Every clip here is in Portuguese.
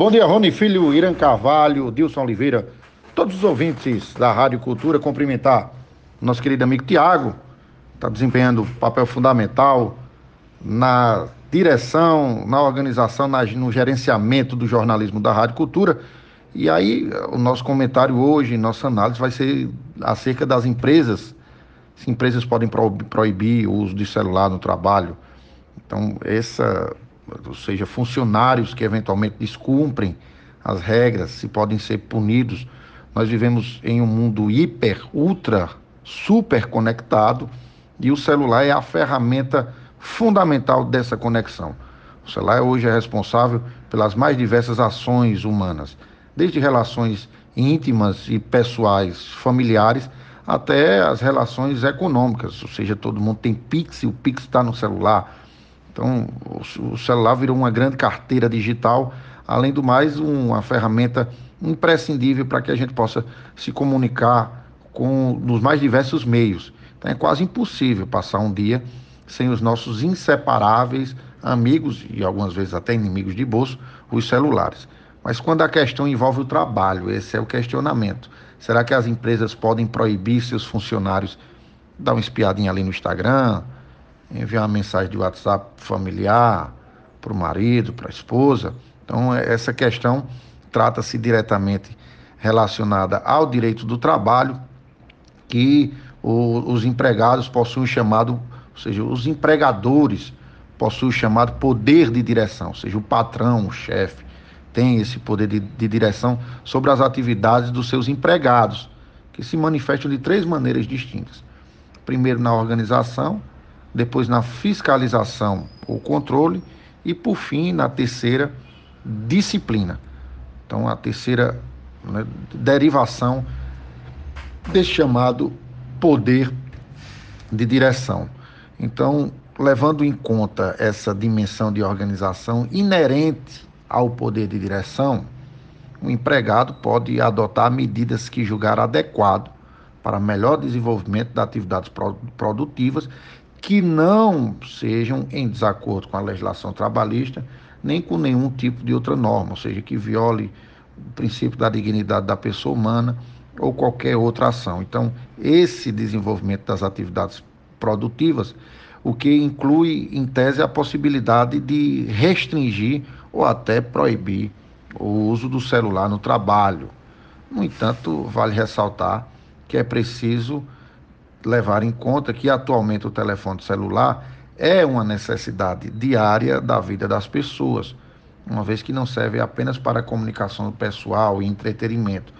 Bom dia, Rony Filho, Irã Carvalho, Dilson Oliveira, todos os ouvintes da Rádio Cultura, cumprimentar nosso querido amigo Tiago, está desempenhando papel fundamental na direção, na organização, na, no gerenciamento do jornalismo da Rádio Cultura. E aí, o nosso comentário hoje, nossa análise vai ser acerca das empresas. Se empresas podem proibir o uso de celular no trabalho. Então, essa ou seja, funcionários que eventualmente descumprem as regras, se podem ser punidos. Nós vivemos em um mundo hiper, ultra, super conectado e o celular é a ferramenta fundamental dessa conexão. O celular hoje é responsável pelas mais diversas ações humanas, desde relações íntimas e pessoais, familiares, até as relações econômicas, ou seja, todo mundo tem Pix, e o Pix está no celular, então, o celular virou uma grande carteira digital, além do mais, uma ferramenta imprescindível para que a gente possa se comunicar com nos mais diversos meios. Então, é quase impossível passar um dia sem os nossos inseparáveis amigos e algumas vezes até inimigos de bolso, os celulares. Mas quando a questão envolve o trabalho, esse é o questionamento. Será que as empresas podem proibir seus funcionários dar uma espiadinha ali no Instagram, enviar uma mensagem de WhatsApp familiar para o marido, para a esposa. Então, é, essa questão trata-se diretamente relacionada ao direito do trabalho, que o, os empregados possuem chamado, ou seja, os empregadores possuem chamado poder de direção, ou seja, o patrão, o chefe, tem esse poder de, de direção sobre as atividades dos seus empregados, que se manifestam de três maneiras distintas. Primeiro, na organização, depois na fiscalização ou controle e por fim na terceira disciplina. Então a terceira né, derivação desse chamado poder de direção. Então, levando em conta essa dimensão de organização inerente ao poder de direção, o empregado pode adotar medidas que julgar adequado para melhor desenvolvimento das atividades produtivas que não sejam em desacordo com a legislação trabalhista, nem com nenhum tipo de outra norma, ou seja, que viole o princípio da dignidade da pessoa humana ou qualquer outra ação. Então, esse desenvolvimento das atividades produtivas, o que inclui, em tese, a possibilidade de restringir ou até proibir o uso do celular no trabalho. No entanto, vale ressaltar que é preciso levar em conta que atualmente o telefone celular é uma necessidade diária da vida das pessoas, uma vez que não serve apenas para comunicação pessoal e entretenimento,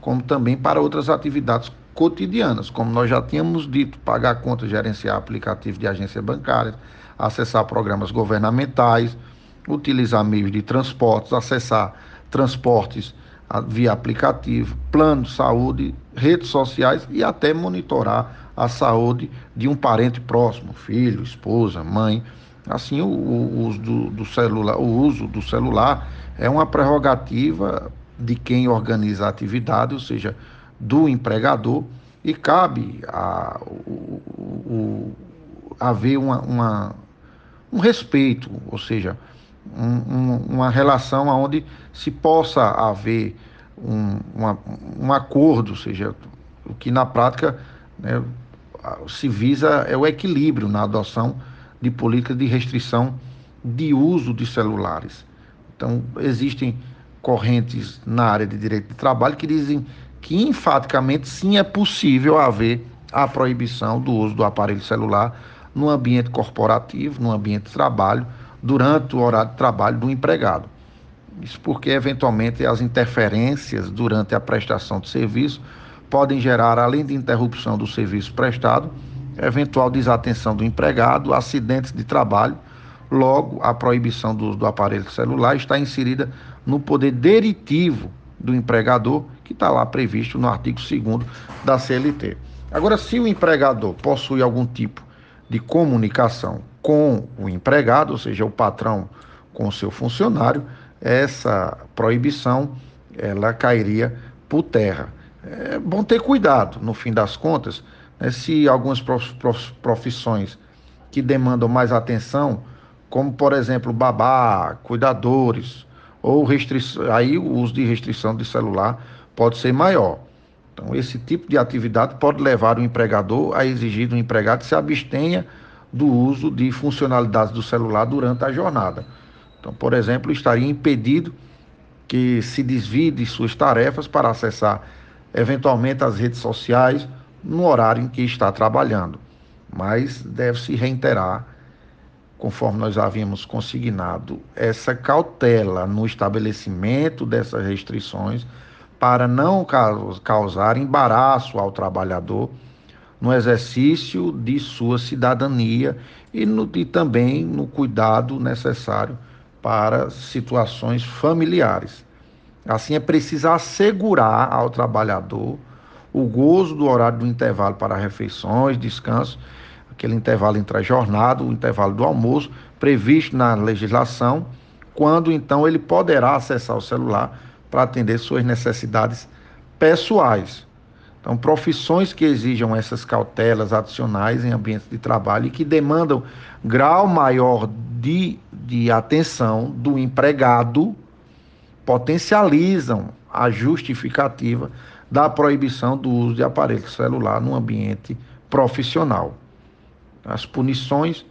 como também para outras atividades cotidianas, como nós já tínhamos dito, pagar contas, gerenciar aplicativos de agência bancária, acessar programas governamentais, utilizar meios de transportes, acessar transportes via aplicativo, plano de saúde, redes sociais e até monitorar a saúde de um parente próximo, filho, esposa, mãe. Assim, o, o uso do, do, celular, o uso do celular é uma prerrogativa de quem organiza a atividade, ou seja, do empregador, e cabe a, o, o, haver uma, uma, um respeito, ou seja, um, um, uma relação onde se possa haver um, uma, um acordo, ou seja, o que na prática né, se visa é o equilíbrio na adoção de políticas de restrição de uso de celulares. Então, existem correntes na área de direito de trabalho que dizem que, enfaticamente, sim, é possível haver a proibição do uso do aparelho celular no ambiente corporativo, no ambiente de trabalho, durante o horário de trabalho do empregado. Isso porque, eventualmente, as interferências durante a prestação de serviço podem gerar, além de interrupção do serviço prestado, eventual desatenção do empregado, acidentes de trabalho. Logo, a proibição do, do aparelho celular está inserida no poder deritivo do empregador, que está lá previsto no artigo 2 da CLT. Agora, se o empregador possui algum tipo de comunicação com o empregado, ou seja, o patrão com o seu funcionário, essa proibição ela cairia por terra é bom ter cuidado, no fim das contas, né, se algumas profissões que demandam mais atenção, como por exemplo babá, cuidadores ou aí o uso de restrição de celular pode ser maior. Então, esse tipo de atividade pode levar o empregador a exigir do empregado que se abstenha do uso de funcionalidades do celular durante a jornada. Então, por exemplo, estaria impedido que se desvie de suas tarefas para acessar eventualmente as redes sociais no horário em que está trabalhando. Mas deve-se reiterar, conforme nós havíamos consignado, essa cautela no estabelecimento dessas restrições para não causar embaraço ao trabalhador no exercício de sua cidadania e, no, e também no cuidado necessário para situações familiares. Assim, é preciso assegurar ao trabalhador o gozo do horário do intervalo para refeições, descanso, aquele intervalo entre a jornada, o intervalo do almoço, previsto na legislação, quando então ele poderá acessar o celular para atender suas necessidades pessoais. Então, profissões que exijam essas cautelas adicionais em ambientes de trabalho e que demandam grau maior de, de atenção do empregado potencializam a justificativa da proibição do uso de aparelho celular no ambiente profissional. As punições,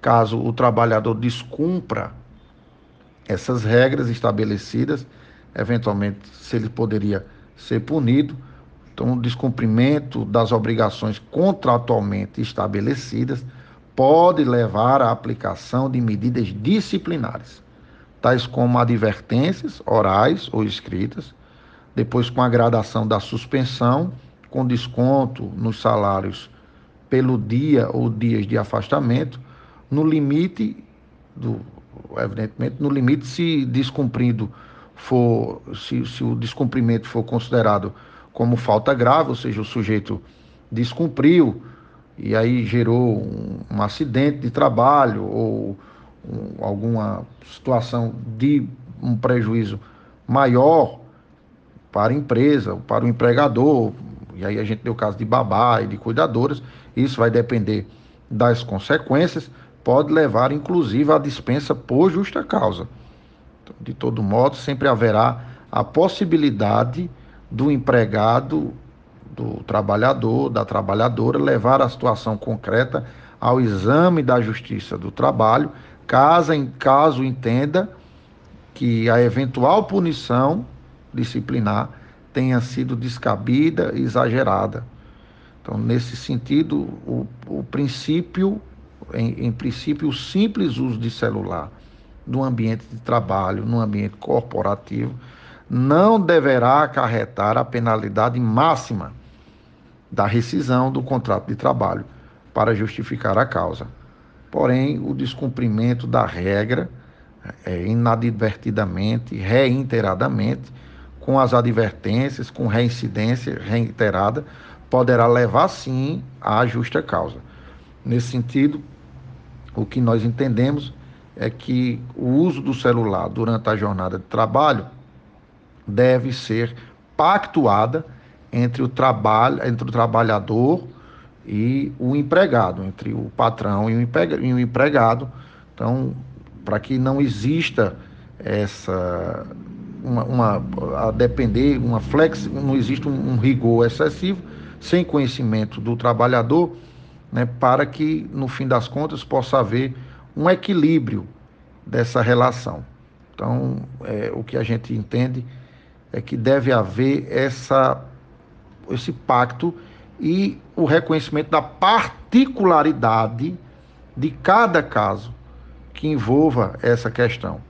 caso o trabalhador descumpra essas regras estabelecidas, eventualmente se ele poderia ser punido, então o descumprimento das obrigações contratualmente estabelecidas pode levar à aplicação de medidas disciplinares, tais como advertências orais ou escritas, depois com a gradação da suspensão, com desconto nos salários pelo dia ou dias de afastamento, no limite do evidentemente no limite se descumprido for se, se o descumprimento for considerado como falta grave, ou seja, o sujeito descumpriu e aí gerou um, um acidente de trabalho ou um, alguma situação de um prejuízo maior para a empresa, para o empregador, e aí a gente deu o caso de babá e de cuidadoras, isso vai depender das consequências, pode levar inclusive à dispensa por justa causa. De todo modo, sempre haverá a possibilidade do empregado, do trabalhador, da trabalhadora, levar a situação concreta ao exame da Justiça do Trabalho, caso, em caso entenda que a eventual punição disciplinar tenha sido descabida e exagerada. Então, nesse sentido, o, o princípio, em, em princípio, o simples uso de celular no ambiente de trabalho, no ambiente corporativo, não deverá acarretar a penalidade máxima da rescisão do contrato de trabalho para justificar a causa. Porém, o descumprimento da regra, é, inadvertidamente, reiteradamente, com as advertências, com reincidência reiterada, poderá levar sim à justa causa. Nesse sentido, o que nós entendemos é que o uso do celular durante a jornada de trabalho deve ser pactuada entre o trabalho, entre o trabalhador e o empregado, entre o patrão e o empregado. Então, para que não exista essa uma, uma, a depender, uma flex, não existe um, um, rigor excessivo, sem conhecimento do trabalhador, né, para que, no fim das contas, possa haver um equilíbrio dessa relação. Então, é, o que a gente entende é que deve haver essa, esse pacto e o reconhecimento da particularidade de cada caso que envolva essa questão.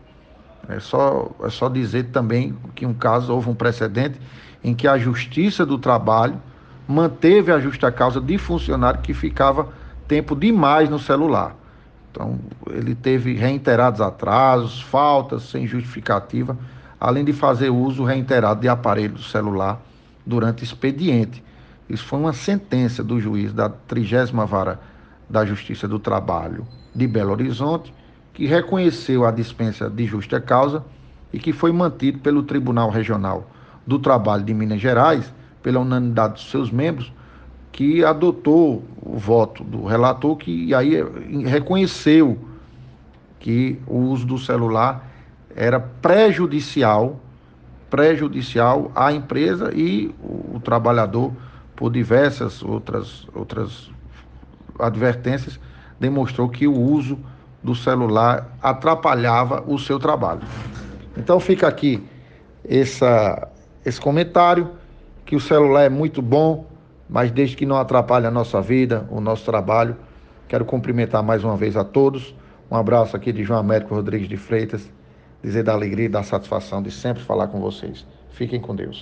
É só, é só dizer também que um caso houve um precedente em que a Justiça do Trabalho manteve a justa causa de funcionário que ficava tempo demais no celular. Então, ele teve reiterados atrasos, faltas sem justificativa, além de fazer uso reiterado de aparelho celular durante expediente. Isso foi uma sentença do juiz da 30 Vara da Justiça do Trabalho de Belo Horizonte, que reconheceu a dispensa de justa causa e que foi mantido pelo Tribunal Regional do Trabalho de Minas Gerais, pela unanimidade dos seus membros, que adotou o voto do relator, que aí reconheceu que o uso do celular era prejudicial, prejudicial à empresa e o, trabalhador, por diversas outras, outras advertências, demonstrou que o uso do celular atrapalhava o seu trabalho. Então fica aqui essa, esse comentário, que o celular é muito bom, mas desde que não atrapalhe a nossa vida, o nosso trabalho. Quero cumprimentar mais uma vez a todos. Um abraço aqui de João Américo Rodrigues de Freitas, dizer da alegria e da satisfação de sempre falar com vocês. Fiquem com Deus.